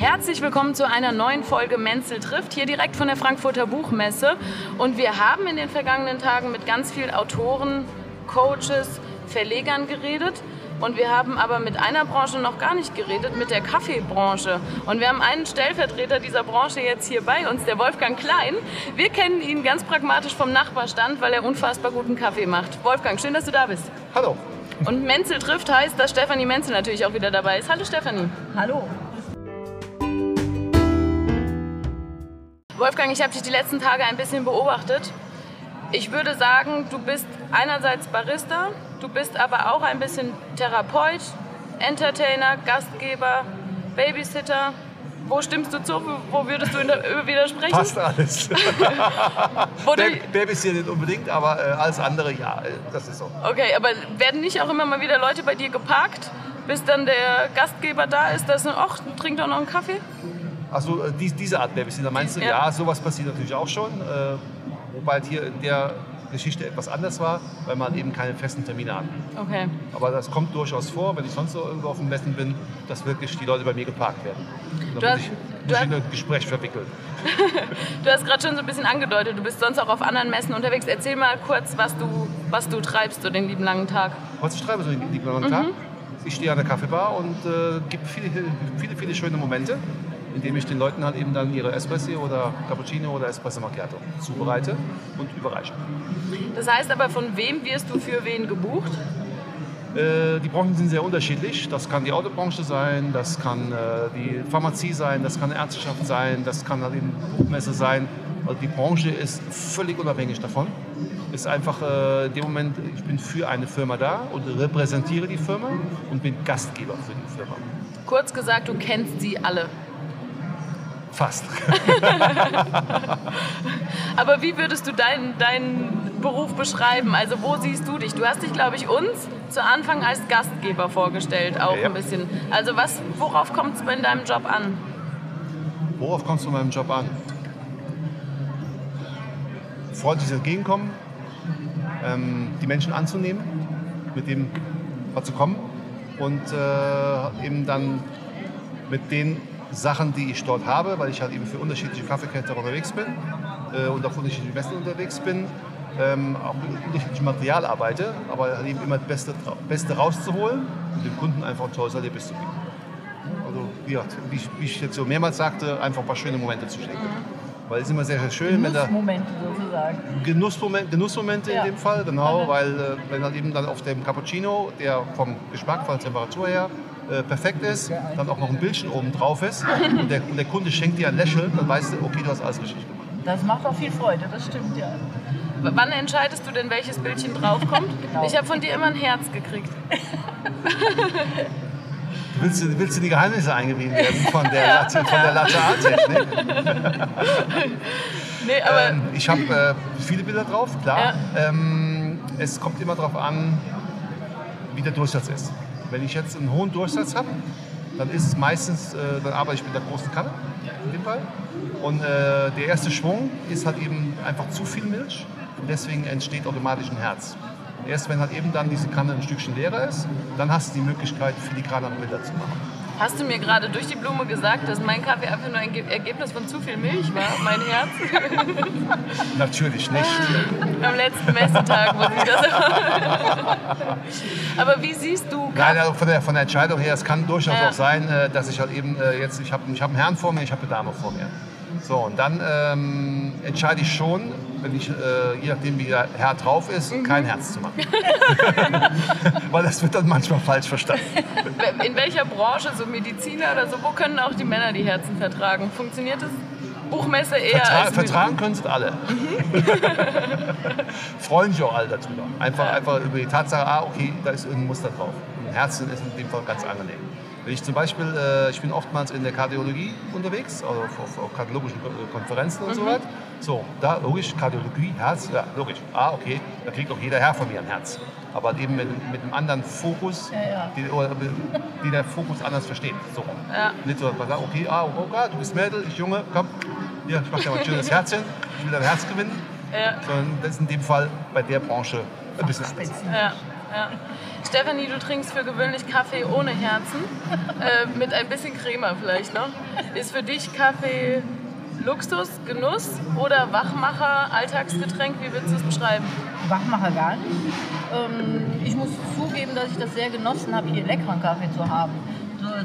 Herzlich willkommen zu einer neuen Folge Menzel trifft, hier direkt von der Frankfurter Buchmesse. Und wir haben in den vergangenen Tagen mit ganz vielen Autoren, Coaches, Verlegern geredet. Und wir haben aber mit einer Branche noch gar nicht geredet, mit der Kaffeebranche. Und wir haben einen Stellvertreter dieser Branche jetzt hier bei uns, der Wolfgang Klein. Wir kennen ihn ganz pragmatisch vom Nachbarstand, weil er unfassbar guten Kaffee macht. Wolfgang, schön, dass du da bist. Hallo. Und Menzel trifft heißt, dass Stefanie Menzel natürlich auch wieder dabei ist. Hallo Stefanie. Hallo. Wolfgang, ich habe dich die letzten Tage ein bisschen beobachtet. Ich würde sagen, du bist einerseits Barista, du bist aber auch ein bisschen Therapeut, Entertainer, Gastgeber, Babysitter. Wo stimmst du zu? Wo würdest du widersprechen? Passt alles. Babys hier nicht unbedingt, aber äh, alles andere, ja, äh, das ist so. Okay, aber werden nicht auch immer mal wieder Leute bei dir geparkt, bis dann der Gastgeber da ist, dass ach, trink doch noch einen Kaffee? Also äh, dies, diese Art Babysitter, meinst du? Ja. Ja. sowas passiert natürlich auch schon. Äh, wobei halt hier in der Geschichte etwas anders war, weil man eben keine festen Termine hat. Okay. Aber das kommt durchaus vor, wenn ich sonst so irgendwo auf dem Messen bin, dass wirklich die Leute bei mir geparkt werden. Und Du dann muss ich, du muss ich in ein Gespräch verwickeln. Du hast gerade schon so ein bisschen angedeutet, du bist sonst auch auf anderen Messen unterwegs. Erzähl mal kurz, was du, was du treibst so den lieben langen Tag. Was ich schreibe so den lieben langen Tag. Ich stehe an der Kaffeebar und äh, gibt viele, viele, viele schöne Momente, indem ich den Leuten halt eben dann ihre Espresso oder Cappuccino oder Espresso Macchiato zubereite und überreiche. Das heißt aber, von wem wirst du für wen gebucht? Äh, die Branchen sind sehr unterschiedlich. Das kann die Autobranche sein, das kann äh, die Pharmazie sein, das kann Ärzteschaft sein, das kann halt eben Buchmesse sein. Also die Branche ist völlig unabhängig davon. Ist einfach äh, in dem Moment, ich bin für eine Firma da und repräsentiere die Firma und bin Gastgeber für die Firma. Kurz gesagt, du kennst sie alle. Fast. Aber wie würdest du deinen, deinen Beruf beschreiben? Also wo siehst du dich? Du hast dich, glaube ich, uns zu Anfang als Gastgeber vorgestellt, auch Ja, ja. ein bisschen. Also was, worauf kommt es in deinem Job an? Worauf kommst du in meinem Job an? Freundliches Entgegenkommen, ähm, die Menschen anzunehmen, mit dem was zu kommen und äh, eben dann mit den Sachen, die ich dort habe, weil ich halt eben für unterschiedliche Kaffeekette unterwegs bin äh, und auf unterschiedlichen Messen unterwegs bin, ähm, auch mit unterschiedlichem Material arbeite, aber halt eben immer das Beste, Beste rauszuholen und dem Kunden einfach ein tolles Erlebnis zu bieten. Also, wie, gesagt, wie, ich, wie ich jetzt so mehrmals sagte, einfach ein paar schöne Momente zu schenken. Weil es ist immer sehr, sehr schön, wenn da Momente sozusagen. Genussmoment, Genussmomente Ja. in dem Fall, genau, weil äh, wenn halt eben dann auf dem Cappuccino, der vom Geschmack, von der Temperatur her äh, perfekt ist, dann auch noch ein Bildchen oben drauf ist und der, und der Kunde schenkt dir ein Lächeln, dann weißt du, okay, du hast alles richtig gemacht. Das macht auch viel Freude, das stimmt ja. W- Wann entscheidest du denn, welches Bildchen draufkommt? Genau. Ich habe von dir immer ein Herz gekriegt. Willst du, willst du die Geheimnisse eingewiesen werden von der, Latte, von der Latte Art Technik? Nee, aber Ähm, ich habe äh, viele Bilder drauf, klar. Ähm, es kommt immer darauf an, wie der Durchsatz ist. Wenn ich jetzt einen hohen Durchsatz habe, dann ist es meistens, äh, dann arbeite ich mit der großen Kanne in dem Fall. Und äh, der erste Schwung ist halt eben einfach zu viel Milch und deswegen entsteht automatisch ein Herz. Erst wenn halt eben dann diese Kanne ein Stückchen leerer ist, dann hast du die Möglichkeit, filigranere Bilder zu machen. Hast du mir gerade durch die Blume gesagt, dass mein Kaffee einfach nur ein Ge- Ergebnis von zu viel Milch war, mein Herz? Natürlich nicht. Am letzten Messetag muss ich das. Aber wie siehst du Nein, also von der, von der Entscheidung her, es kann durchaus Ja. auch sein, äh, dass ich halt eben äh, jetzt, ich habe ich hab einen Herrn vor mir, ich habe eine Dame vor mir. So, und dann ähm, entscheide ich schon, wenn ich, äh, je nachdem wie der Herr drauf ist, Mhm. kein Herz zu machen. Weil das wird dann manchmal falsch verstanden. In welcher Branche, so Mediziner oder so, wo können auch die Männer die Herzen vertragen? Funktioniert das? Buchmesse eher Vertra als vertragen können sie alle. Mhm. Freuen sich auch alle darüber. Einfach, einfach über die Tatsache, ah, okay, da ist irgendein Muster drauf. Und Herzen ist in dem Fall ganz angenehm. Wenn ich zum Beispiel, äh, ich bin oftmals in der Kardiologie unterwegs, also auf, auf, kardiologischen Ko- Konferenzen Mhm. und so weiter. So, da logisch, Kardiologie, Herz, ja, logisch. Ah, okay, da kriegt auch jeder Herr von mir ein Herz. Aber eben mit, mit einem anderen Fokus, Ja, ja. Die, oder, die der Fokus anders versteht. So. Ja. Nicht so, sagt, okay, ah, oh Gott, du bist Mädel, ich Junge, komm, hier, ich mach dir mal ein schönes Herzchen, ich will dein Herz gewinnen. Ja. Sondern das ist in dem Fall bei der Branche ein bisschen anders. Ja. Stefanie, du trinkst für gewöhnlich Kaffee ohne Herzen, äh, mit ein bisschen Crema vielleicht noch. Ist für dich Kaffee Luxus, Genuss oder Wachmacher, Alltagsgetränk? Wie würdest du es beschreiben? Wachmacher gar nicht. Ähm, ich muss zugeben, dass ich das sehr genossen habe, hier leckeren Kaffee zu haben.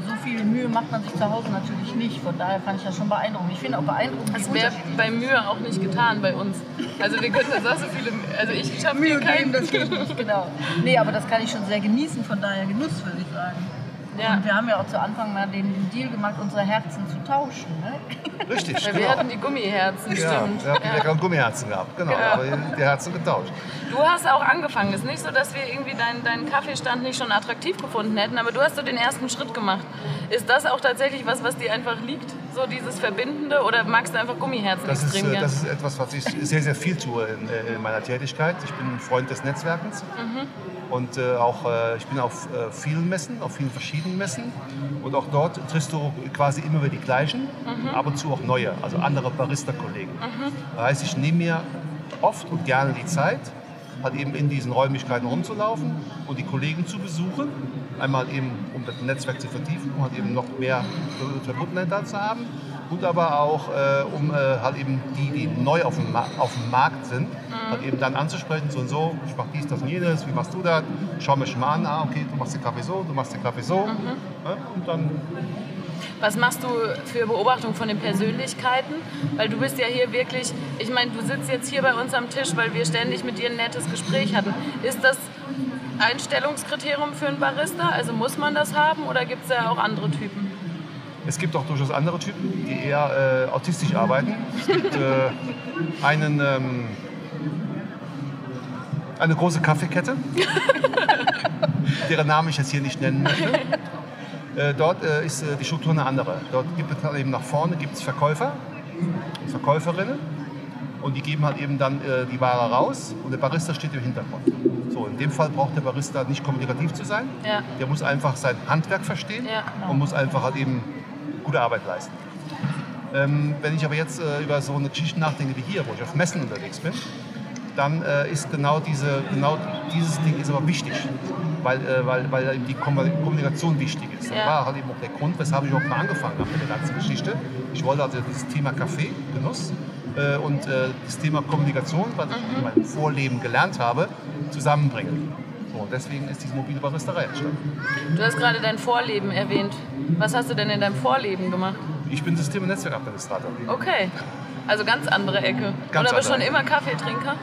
So, viel Mühe macht man sich zu Hause natürlich nicht. Von daher fand ich das schon beeindruckend. Ich finde auch beeindruckend, Das wäre bei Mühe auch nicht getan bei uns. Also wir können uns auch so viele, also ich habe Mühe geben, das geht nicht, genau. Nee, aber das kann ich schon sehr genießen, von daher Genuss, würde ich sagen. Ja. Und wir haben ja auch zu Anfang mal den Deal gemacht, unsere Herzen zu tauschen. Ne? Richtig, Weil wir genau. hatten die Gummiherzen, Ja, stimmt. wir haben Ja. leckere Gummiherzen gehabt, genau. Genau. Aber die Herzen getauscht. Du hast auch angefangen. Es ist nicht so, dass wir irgendwie deinen, deinen Kaffeestand nicht schon attraktiv gefunden hätten, aber du hast so den ersten Schritt gemacht. Ist das auch tatsächlich was, was dir einfach liegt? So dieses Verbindende oder magst du einfach Gummiherzen Das ist, extrem äh, gern? das ist etwas, was ich sehr, sehr viel tue in, äh, in meiner Tätigkeit. Ich bin ein Freund des Netzwerkens und äh, auch, äh, ich bin auf äh, vielen Messen, auf vielen verschiedenen Messen und auch dort triffst du quasi immer wieder die gleichen, ab und zu auch neue, also andere Barista-Kollegen. Das heißt, ich nehme mir oft und gerne die Zeit, halt eben in diesen Räumlichkeiten rumzulaufen und die Kollegen zu besuchen. Einmal eben, um das Netzwerk zu vertiefen, um halt eben noch mehr Verbundenheit da zu haben. Und aber auch, äh, um äh, halt eben die, die neu auf dem, Ma auf dem Markt sind, halt eben dann anzusprechen, so und so, ich mach dies, das und jenes, wie machst du das? Schau mich mal an, ah, okay, du machst den Kaffee so, du machst den Kaffee so. Ja, und dann Was machst du für Beobachtungen von den Persönlichkeiten? Weil du bist ja hier wirklich, ich meine, du sitzt jetzt hier bei uns am Tisch, weil wir ständig mit dir ein nettes Gespräch hatten. Ist das Einstellungskriterium für einen Barista? Also muss man das haben oder gibt es da auch andere Typen? Es gibt auch durchaus andere Typen, die eher äh, autistisch arbeiten. Es gibt äh, einen, ähm, eine große Kaffeekette, deren Namen ich jetzt hier nicht nennen möchte. Äh, dort äh, ist äh, die Struktur eine andere. Dort gibt es halt eben nach vorne gibt's Verkäufer und Verkäuferinnen und die geben halt eben dann die Ware raus und der Barista steht im Hintergrund. So, in dem Fall braucht der Barista nicht kommunikativ zu sein. Ja. Der muss einfach sein Handwerk verstehen Ja. und muss einfach halt eben gute Arbeit leisten. Ähm, wenn ich aber jetzt äh, über so eine Geschichte nachdenke wie hier, wo ich auf Messen unterwegs bin, dann äh, ist genau, diese, genau dieses Ding ist aber wichtig, weil, äh, weil, weil eben die Kom- Kommunikation wichtig ist. Das Ja. war halt eben auch der Grund, weshalb ich auch mal angefangen habe mit der ganzen Geschichte. Ich wollte also dieses Thema Kaffee, Genuss äh, und äh, das Thema Kommunikation, was ich in meinem Vorleben gelernt habe, zusammenbringen. So, und deswegen ist diese mobile Baristerei entstanden. Du hast gerade dein Vorleben erwähnt. Was hast du denn in deinem Vorleben gemacht? Ich bin System- und Netzwerkadministrator. Okay, also ganz andere Ecke. Ganz Oder bist du schon immer Kaffeetrinker?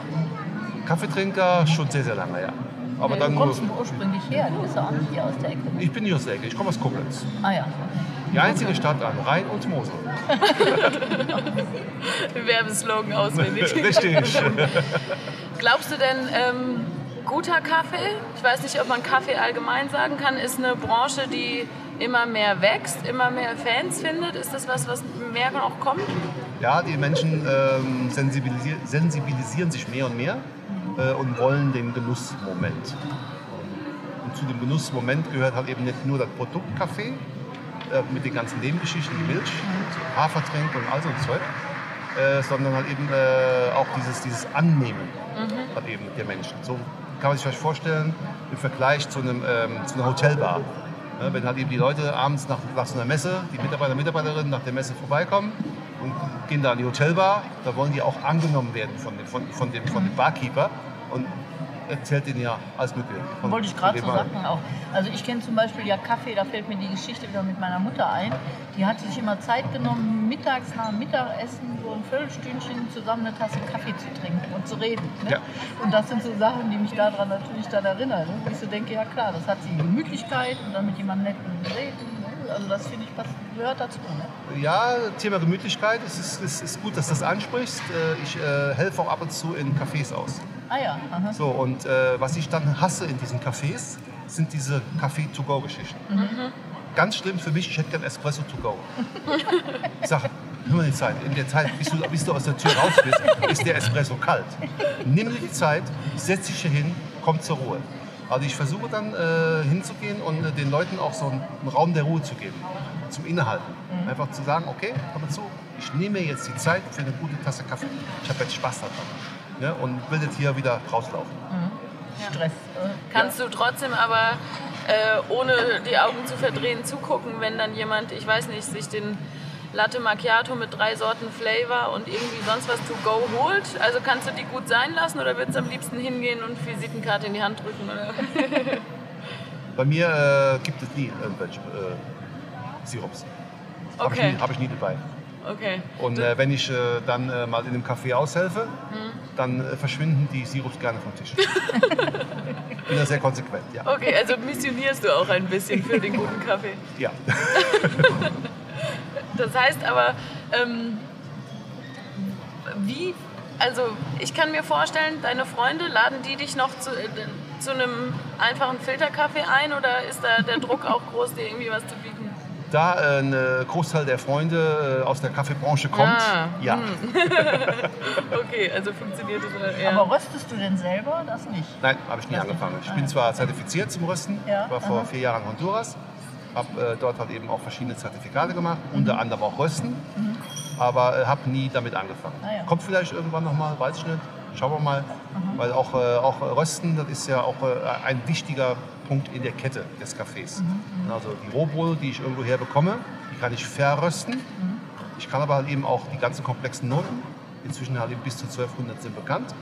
Kaffeetrinker schon sehr, sehr lange, ja. Aber Du dann kommst du ursprünglich her, du bist ja auch nicht hier aus der Ecke. Ich bin nicht aus der Ecke, ich komme aus Koblenz. Ah ja. Die einzige Stadt an Rhein und Mosel. Werbeslogan auswendig. Richtig. Glaubst du denn, ähm, guter Kaffee, ich weiß nicht, ob man Kaffee allgemein sagen kann, ist eine Branche, die immer mehr wächst, immer mehr Fans findet? Ist das was, was mehr auch kommt? Ja, die Menschen ähm, sensibilisier sensibilisieren sich mehr und mehr äh, und wollen den Genussmoment. Und zu dem Genussmoment gehört halt eben nicht nur das Produkt Kaffee äh, mit den ganzen Nebengeschichten, die Milch, so Hafertränke und all so ein Zeug, äh, sondern halt eben äh, auch dieses, dieses Annehmen halt eben der Menschen. So kann man sich vielleicht vorstellen im Vergleich zu, einem, ähm, zu einer Hotelbar. Ja, wenn halt eben die Leute abends nach, nach so einer Messe, die Mitarbeiter, Mitarbeiterinnen nach der Messe vorbeikommen und gehen da in die Hotelbar, da wollen die auch angenommen werden von dem, von, von dem, von dem Barkeeper und erzählt ihnen ja alles Mögliche. Wollte ich gerade so sagen auch. Also ich kenne zum Beispiel ja Kaffee, da fällt mir die Geschichte wieder mit meiner Mutter ein. Die hat sich immer Zeit genommen, mittags nach dem Mittagessen so ein Viertelstündchen zusammen eine Tasse Kaffee zu trinken und zu reden. Ne? Ja. Und das sind so Sachen, die mich daran natürlich dann erinnern. Ne? Wo ich so denke, ja klar, das hat sie Gemütlichkeit und dann mit jemandem netten reden. Also das finde ich passt, gehört dazu. Ne? Ja, Thema Gemütlichkeit, es ist, es ist gut, dass du das ansprichst. Äh, Ich äh, helfe auch ab und zu in Cafés aus. Ah ja, aha. So, und äh, was ich dann hasse in diesen Cafés, sind diese Kaffee-to-go-Geschichten. Ganz schlimm für mich, ich hätte gern Espresso to go. Ich sage, hör mal die Zeit. In der Zeit, bis du, bis du aus der Tür raus bist, ist der Espresso kalt. Nimm dir die Zeit, setz dich hier hin, komm zur Ruhe. Also ich versuche dann äh, hinzugehen und äh, den Leuten auch so einen, Raum der Ruhe zu geben, zum Innehalten. Einfach zu sagen, okay, komm mal zu, ich nehme mir jetzt die Zeit für eine gute Tasse Kaffee. Ich habe jetzt Spaß daran ne? und will jetzt hier wieder rauslaufen. Stress. Äh, Kannst du trotzdem aber äh, ohne die Augen zu verdrehen zugucken, wenn dann jemand, ich weiß nicht, sich den Latte Macchiato mit drei Sorten Flavor und irgendwie sonst was to go holt? Also kannst du die gut sein lassen oder würdest du am liebsten hingehen und Visitenkarte in die Hand drücken? Oder? Bei mir äh, gibt es nie irgendwelche äh, Sirups. Habe ich, Okay. nie- hab ich nie dabei. Okay. Und äh, wenn ich äh, dann äh, mal in einem Café aushelfe, Hm. dann äh, verschwinden die Sirups gerne vom Tisch. Bin da sehr konsequent, ja. Okay, also missionierst du auch ein bisschen für den guten Kaffee. ja. Das heißt aber, ähm, wie, also ich kann mir vorstellen, deine Freunde, laden die dich noch zu, äh, zu einem einfachen Filterkaffee ein oder ist da der Druck auch groß, dir irgendwie was zu bieten? Da äh, ein Großteil der Freunde äh, aus der Kaffeebranche kommt, Ah, ja. Okay, also funktioniert das. Ja. Aber röstest du denn selber? Das nicht. Nein, habe ich nie Das angefangen. Ich bin zwar zertifiziert zum Rösten, Ja, war vor aha. vier Jahren in Honduras, habe äh, dort halt eben auch verschiedene Zertifikate gemacht, unter anderem auch Rösten, aber äh, habe nie damit angefangen. Ah, ja. Kommt vielleicht irgendwann nochmal, weiß ich nicht. Schauen wir mal, weil auch, äh, auch Rösten, das ist ja auch äh, ein wichtiger Punkt in der Kette des Kaffees. Also die Rohbohne, die ich irgendwo her bekomme, die kann ich verrösten. Ich kann aber halt eben auch die ganzen komplexen Noten, inzwischen halt eben bis zu 1200 sind bekannt,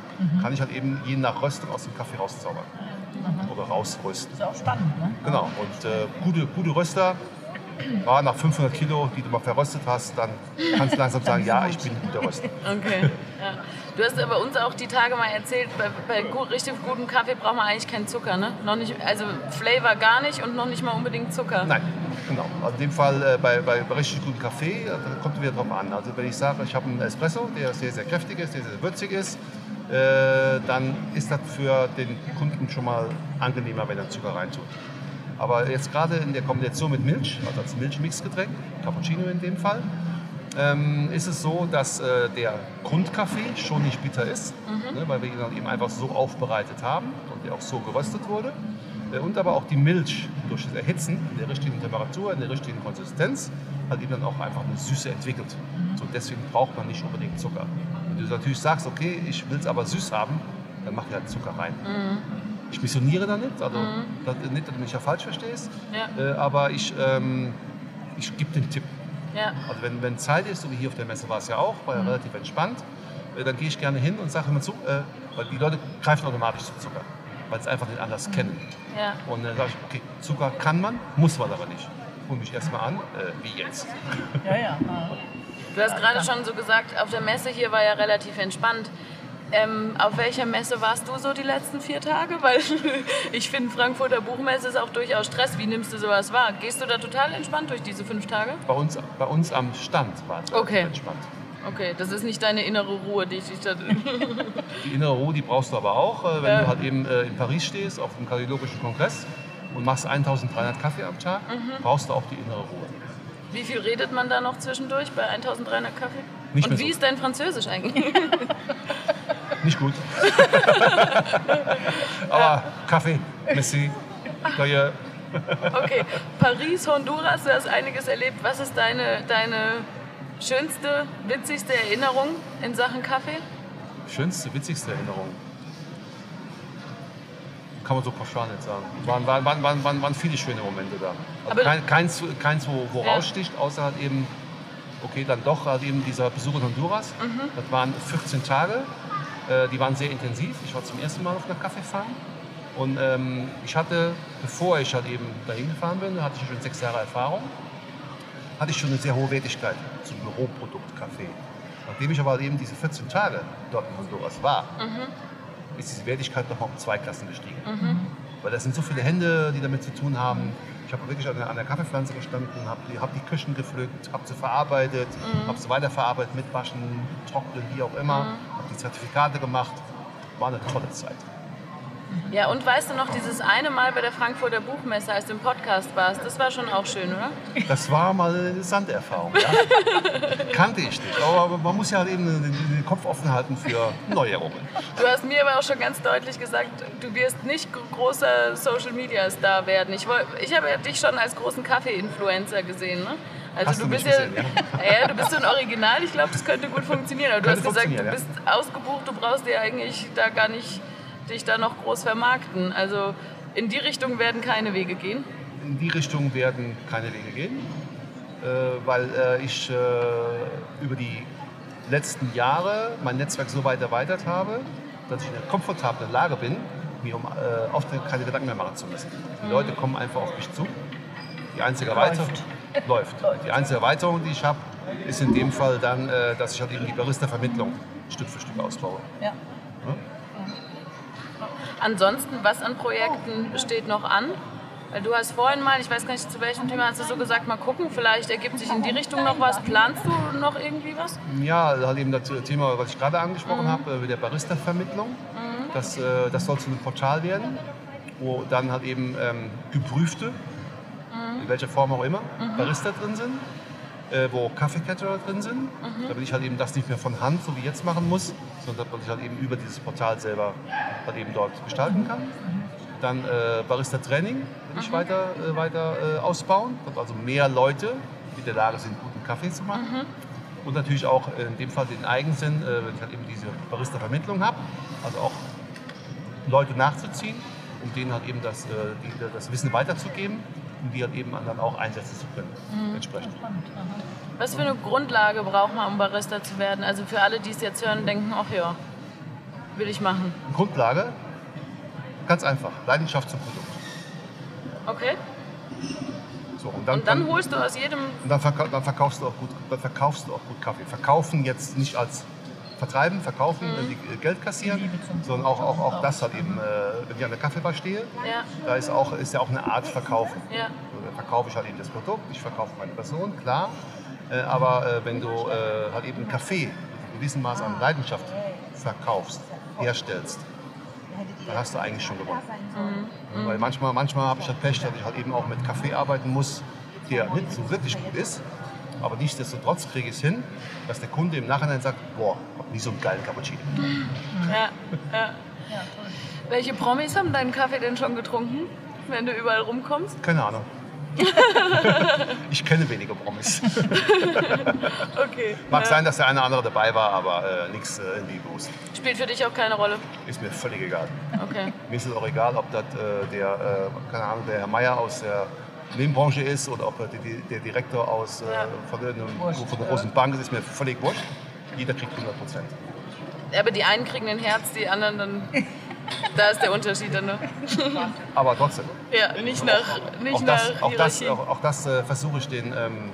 kann ich halt eben je nach Röstung aus dem Kaffee rauszaubern oder rausrösten. Ist ja auch spannend, ne? Genau, und äh, gute, gute Röster, ja, nach 500 Kilo, die du mal verröstet hast, dann kannst du langsam sagen, ja, ich bin ein guter Röster. Okay. Ja. Du hast aber uns auch die Tage mal erzählt, bei, bei gut, richtig gutem Kaffee braucht man eigentlich keinen Zucker, ne? Noch nicht, also Flavor gar nicht und noch nicht mal unbedingt Zucker. Nein, genau. Also in dem Fall äh, bei, bei, bei richtig gutem Kaffee, äh, da kommt es wieder drauf an. Also wenn ich sage, ich habe einen Espresso, der sehr, sehr kräftig ist, der sehr würzig ist, äh, dann ist das für den Kunden schon mal angenehmer, wenn er Zucker reintut. Aber jetzt gerade in der Kombination mit Milch, also als Milchmixgetränk, Cappuccino in dem Fall, ähm, ist es so, dass äh, der Grundkaffee schon nicht bitter ist, ne, weil wir ihn dann eben einfach so aufbereitet haben und der auch so geröstet wurde. Äh, und aber auch die Milch durch das Erhitzen in der richtigen Temperatur, in der richtigen Konsistenz, hat eben dann auch einfach eine Süße entwickelt. So, deswegen braucht man nicht unbedingt Zucker. Wenn du natürlich sagst, okay, ich will es aber süß haben, dann mach halt Zucker rein. Ich missioniere da nicht, also das, nicht, dass du mich ja falsch verstehst, Ja. äh, aber ich, ähm, ich gebe den Tipp. Ja. Also wenn, wenn Zeit ist, so wie hier auf der Messe war es ja auch, war ja relativ entspannt, äh, dann gehe ich gerne hin und sage immer zu, äh, weil die Leute greifen automatisch zum Zucker, weil sie einfach nicht anders kennen. Ja. Und dann sage ich, okay, Zucker kann man, muss man aber nicht. Hol mich erstmal an, äh, wie jetzt. Ja, ja. Du hast gerade schon so gesagt, auf der Messe hier war ja relativ entspannt. Ähm, auf welcher Messe warst du so die letzten vier Tage? Weil ich finde, Frankfurter Buchmesse ist auch durchaus Stress. Wie nimmst du sowas wahr? Gehst du da total entspannt durch diese fünf Tage? Bei uns, bei uns am Stand war es Okay. entspannt. Okay, das ist nicht deine innere Ruhe, die dich da. Die innere Ruhe, die brauchst du aber auch, äh, wenn Ja. du halt eben äh, in Paris stehst, auf dem Kardiologischen Kongress und machst 1300 Kaffee am Tag, Mhm. brauchst du auch die innere Ruhe. Wie viel redet man da noch zwischendurch bei 1300 Kaffee? Nicht Und wie so. ist dein Französisch eigentlich? Nicht gut. Aber Kaffee, Messi, Goye, Okay, Paris, Honduras, du hast einiges erlebt. Was ist deine, deine schönste, witzigste Erinnerung in Sachen Kaffee? schönste, witzigste Erinnerung. Kann man so pauschal nicht sagen. Waren, waren, waren, waren, waren, viele schöne Momente da. Also kein, keins, keins, wo, wo Ja. raussticht, außer halt eben, okay, dann doch halt eben dieser Besuch in Honduras. Mhm. Das waren 14 Tage. Äh, die waren sehr intensiv. Ich war zum ersten Mal auf einer Kaffeefarm. Und ähm, ich hatte, bevor ich halt eben dahin gefahren bin, hatte ich schon sechs Jahre Erfahrung, hatte ich schon eine sehr hohe Wertigkeit zum Büroprodukt Kaffee. Nachdem ich aber halt eben diese 14 Tage dort in Honduras war, ist diese Wertigkeit nochmal um zwei Klassen gestiegen. Weil das sind so viele Hände, die damit zu tun haben. Ich habe wirklich an der, an der Kaffeepflanze gestanden, habe die, hab die Küchen gepflückt, habe sie verarbeitet, habe sie weiterverarbeitet, mitwaschen, trocknen, wie auch immer, habe die Zertifikate gemacht. War eine tolle Zeit. Ja, und weißt du noch, dieses eine Mal bei der Frankfurter Buchmesse, als du im Podcast warst, das war schon auch schön, oder? Das war mal eine interessante Erfahrung. Ja? Kannte ich nicht. Aber man muss ja halt eben den, Kopf offen halten für Neuerungen. Du hast mir aber auch schon ganz deutlich gesagt, du wirst nicht gro- großer Social Media Star werden. Ich, ich habe ja dich schon als großen Kaffee-Influencer gesehen, ne? Also du du bist ja, gesehen, ja, du bist so ein Original. Ich glaube, das könnte gut funktionieren. Aber du hast gesagt, du bist ausgebucht, du brauchst dir eigentlich da gar nicht dich da noch groß vermarkten. Also in die Richtung werden keine Wege gehen. In die Richtung werden keine Wege gehen, äh, weil äh, ich äh, über die letzten Jahre mein Netzwerk so weit erweitert habe, dass ich in einer komfortablen Lage bin, mir um äh, oft keine Gedanken mehr machen zu müssen. Die Leute kommen einfach auf mich zu. Die einzige Erweiterung läuft. Die einzige Erweiterung, die ich habe, ist in dem Fall dann, äh, dass ich halt eben die Barista-Vermittlung Stück für Stück ausbaue. Ja. Ansonsten, was an Projekten steht noch an? Weil du hast vorhin mal, ich weiß gar nicht zu welchem Thema, hast du so gesagt, mal gucken, vielleicht ergibt sich in die Richtung noch was. Planst du noch irgendwie was? Ja, halt eben das Thema, was ich gerade angesprochen habe, mit der Barista-Vermittlung. Das, äh, das soll zu einem Portal werden, wo dann halt eben ähm, geprüfte, in welcher Form auch immer, Barista drin sind, äh, wo Kaffeeketterer drin sind, damit ich halt eben das nicht mehr von Hand, so wie jetzt machen muss, sondern dass ich halt eben über dieses Portal selber halt eben dort gestalten kann. Dann äh, Barista-Training will ich weiter, äh, weiter äh, ausbauen, dass also mehr Leute in der Lage sind, guten Kaffee zu machen. Und natürlich auch in dem Fall den Eigensinn, äh, wenn ich halt eben diese Barista-Vermittlung habe, also auch Leute nachzuziehen, um denen halt eben das, äh, das Wissen weiterzugeben, um die eben dann auch einsetzen zu können. Entsprechend. Spannend. Aha. Was für eine Grundlage braucht man, um Barista zu werden? Also für alle, die es jetzt hören, denken, ach ja, will ich machen. Grundlage, ganz einfach, Leidenschaft zum Produkt. Okay? So, und Und dann holst du aus jedem Und dann, dann, verkaufst du auch gut, dann verkaufst du auch gut Kaffee. Verkaufen jetzt nicht als vertreiben, verkaufen, die, äh, Geld kassieren, sondern auch, auch, auch das halt eben, äh, wenn ich an der Kaffeebar stehe, Ja, da ist, auch, ist ja auch eine Art Verkaufen. ja. So, dann verkaufe ich halt eben das Produkt, ich verkaufe meine Person, klar. Äh, aber wenn du halt eben Kaffee mit einem gewissen Maß an Leidenschaft verkaufst, herstellst, dann hast du eigentlich schon gewonnen. Mhm. Weil manchmal, manchmal habe ich halt Pech, dass ich halt eben auch mit Kaffee arbeiten muss, der nicht so wirklich gut ist. Aber nichtsdestotrotz kriege ich es hin, dass der Kunde im Nachhinein sagt, boah, hab nie so einen geilen Cappuccino. ja, ja. Ja, toll. Welche Promis haben deinen Kaffee denn schon getrunken, wenn du überall rumkommst? Keine Ahnung. ich kenne wenige Promis. Okay. Mag ja. sein, dass der eine oder andere dabei war, aber äh, nichts äh, irgendwie bewusst. Spielt für dich auch keine Rolle. Ist mir völlig egal. Okay. Mir ist es auch egal, ob das äh, der, äh, keine Ahnung, der Herr Meier aus der Nebenbranche ist oder ob er die, die, der Direktor aus, äh, Ja. von, der, Wurscht, von der großen Bank ist, ist mir völlig wurscht. Jeder kriegt 100 Prozent. Aber die einen kriegen ein Herz, die anderen dann. Da ist der Unterschied dann. Ne? Aber trotzdem. Ja, nicht nach, nicht auch das, nach auch das, auch, auch das äh, versuche ich den, ähm,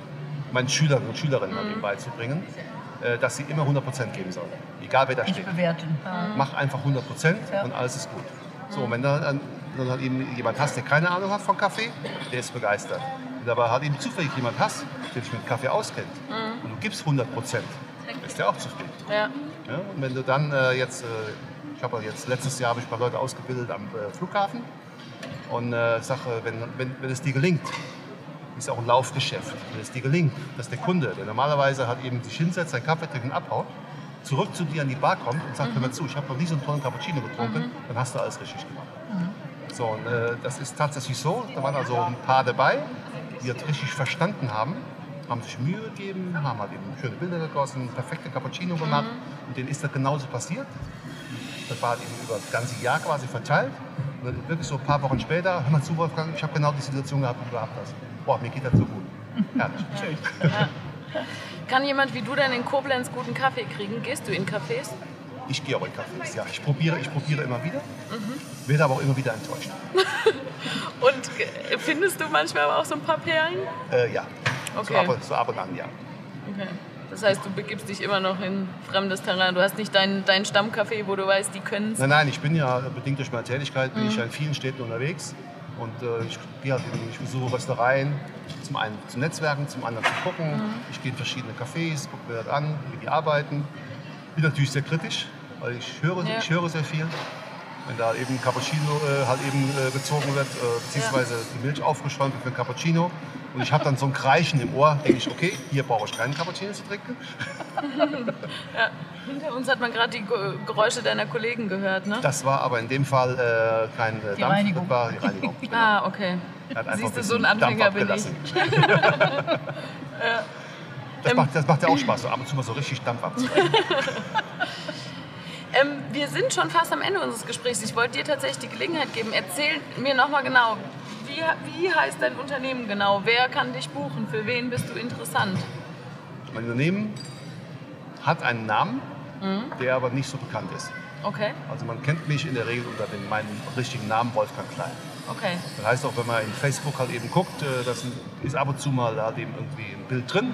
meinen Schülern und Schülerinnen Mhm. beizubringen, äh, dass sie immer 100 Prozent geben sollen. Egal wer da Nicht steht. bewerten. Mach einfach 100 Prozent Ja. und alles ist gut. So, und wenn du dann, eben jemand hast, der keine Ahnung hat von Kaffee, der ist begeistert. Wenn du aber halt eben zufällig jemand hast, der sich mit Kaffee auskennt und du gibst 100 Prozent, ist der auch zufrieden. Ja. Ja, und wenn du dann äh, jetzt, äh, ich habe jetzt letztes Jahr habe ich ein paar Leute ausgebildet am äh, Flughafen und äh, sage, wenn, wenn, wenn es dir gelingt, ist auch ein Laufgeschäft, wenn es dir gelingt, dass der Kunde, der normalerweise halt eben sich hinsetzt, seinen Kaffee trinkt und abhaut, zurück zu dir an die Bar kommt und sagt, hör mal zu, ich habe noch nie so einen tollen Cappuccino getrunken, dann hast du alles richtig gemacht. So, und äh, das ist tatsächlich so. Da waren also ein paar dabei, die das richtig verstanden haben, haben sich Mühe gegeben, haben halt eben schöne Bilder gegossen, perfekte Cappuccino gemacht. Und denen ist das genauso passiert. Das war halt eben über das ganze Jahr quasi verteilt. Und dann wirklich so ein paar Wochen später, hör mal zu, Wolfgang, ich habe genau die Situation gehabt, die du gehabt hast. Boah, mir geht das so gut. Herrlich. Kann jemand wie du denn in Koblenz guten Kaffee kriegen? Gehst du in Cafés? Ich gehe auch in Cafés, ja. Ich probiere, ich probiere immer wieder, werde aber auch immer wieder enttäuscht. Und äh, findest du manchmal aber auch so ein paar Perlen? Äh, ja, so, Okay. ab, so ab und an, ja. Okay. Das heißt, du begibst dich immer noch in fremdes Terrain. Du hast nicht deinen dein Stammcafé, wo du weißt, die können es. Nein, nein, ich bin ja bedingt durch meine Tätigkeit, bin Mhm. ich ja in vielen Städten unterwegs. Und äh, ich, gehe halt in, ich besuche Röstereien, zum einen zum Netzwerken, zum anderen zu gucken. Mhm. Ich gehe in verschiedene Cafés, gucke mir das an, wie die arbeiten. Bin natürlich sehr kritisch, weil ich höre, Ja. ich höre sehr viel. Wenn da eben Cappuccino äh, halt eben äh, gezogen wird, äh, beziehungsweise die Milch aufgeschäumt wird für ein Cappuccino. Und ich habe dann so ein Kreischen im Ohr, denke ich, okay, hier brauche ich keinen Cappuccino zu trinken. Hinter uns hat man gerade die Ge- Geräusche deiner Kollegen gehört, ne? Das war aber in dem Fall äh, kein äh, Die Dampf, Reinigung. das war die Reinigung. Genau. Ah, okay. Hat einfach Siehst du, ein so ein Anfänger Dampf bin ich. abgelassen. Das, Ähm, macht, das macht ja auch Spaß, so ab und zu mal so richtig Dampf abzuleiten. Ähm, wir sind schon fast am Ende unseres Gesprächs. Ich wollte dir tatsächlich die Gelegenheit geben. Erzähl mir nochmal genau, wie, wie heißt dein Unternehmen genau? Wer kann dich buchen? Für wen bist du interessant? Mein Unternehmen hat einen Namen, der aber nicht so bekannt ist. Okay, Also man kennt mich in der Regel unter dem, meinem richtigen Namen Wolfgang Klein. okay. Das heißt auch, wenn man in Facebook halt eben guckt, äh, das ist ab und zu mal halt eben irgendwie ein Bild drin.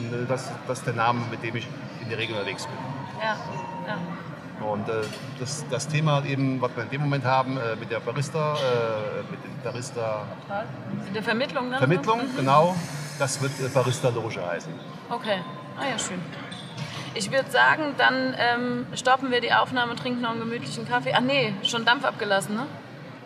Und äh, das, das ist der Name, mit dem ich in der Regel unterwegs bin. Ja, ja. Und äh, das, das Thema eben, was wir in dem Moment haben, äh, mit der Barista, äh, mit dem Barista der Vermittlung dann? Vermittlung, Mhm. genau, das wird äh, Barista Loge heißen. Okay, ah ja, schön. Ich würde sagen, dann ähm, stoppen wir die Aufnahme, trinken noch einen gemütlichen Kaffee. Ach nee, schon Dampf abgelassen, ne?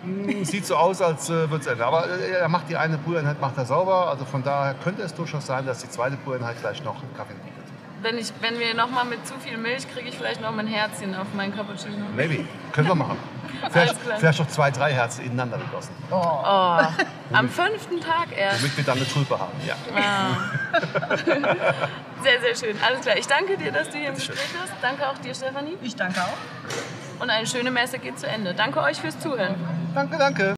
Hm, Sieht so aus, als äh, würde es enden. Aber äh, er macht die eine Brüheinheit macht er sauber. Also von daher könnte es durchaus sein, dass die zweite Brüheinheit gleich noch einen Kaffee bietet. Wenn, ich, wenn wir nochmal mit zu viel Milch kriege ich vielleicht noch mein Herzchen auf meinen Cappuccino. Maybe. Können wir machen. Vielleicht, vielleicht noch zwei, drei Herzen ineinander gegossen. Oh. Oh, am fünften Tag erst. Damit wir dann eine Tulpe haben. Ja. Ah. Sehr, sehr schön. Alles klar. Ich danke dir, dass du hier im. Gespräch warst. Danke auch dir, Stefanie. Ich danke auch. Und eine schöne Messe geht zu Ende. Danke euch fürs Zuhören. Danke, danke.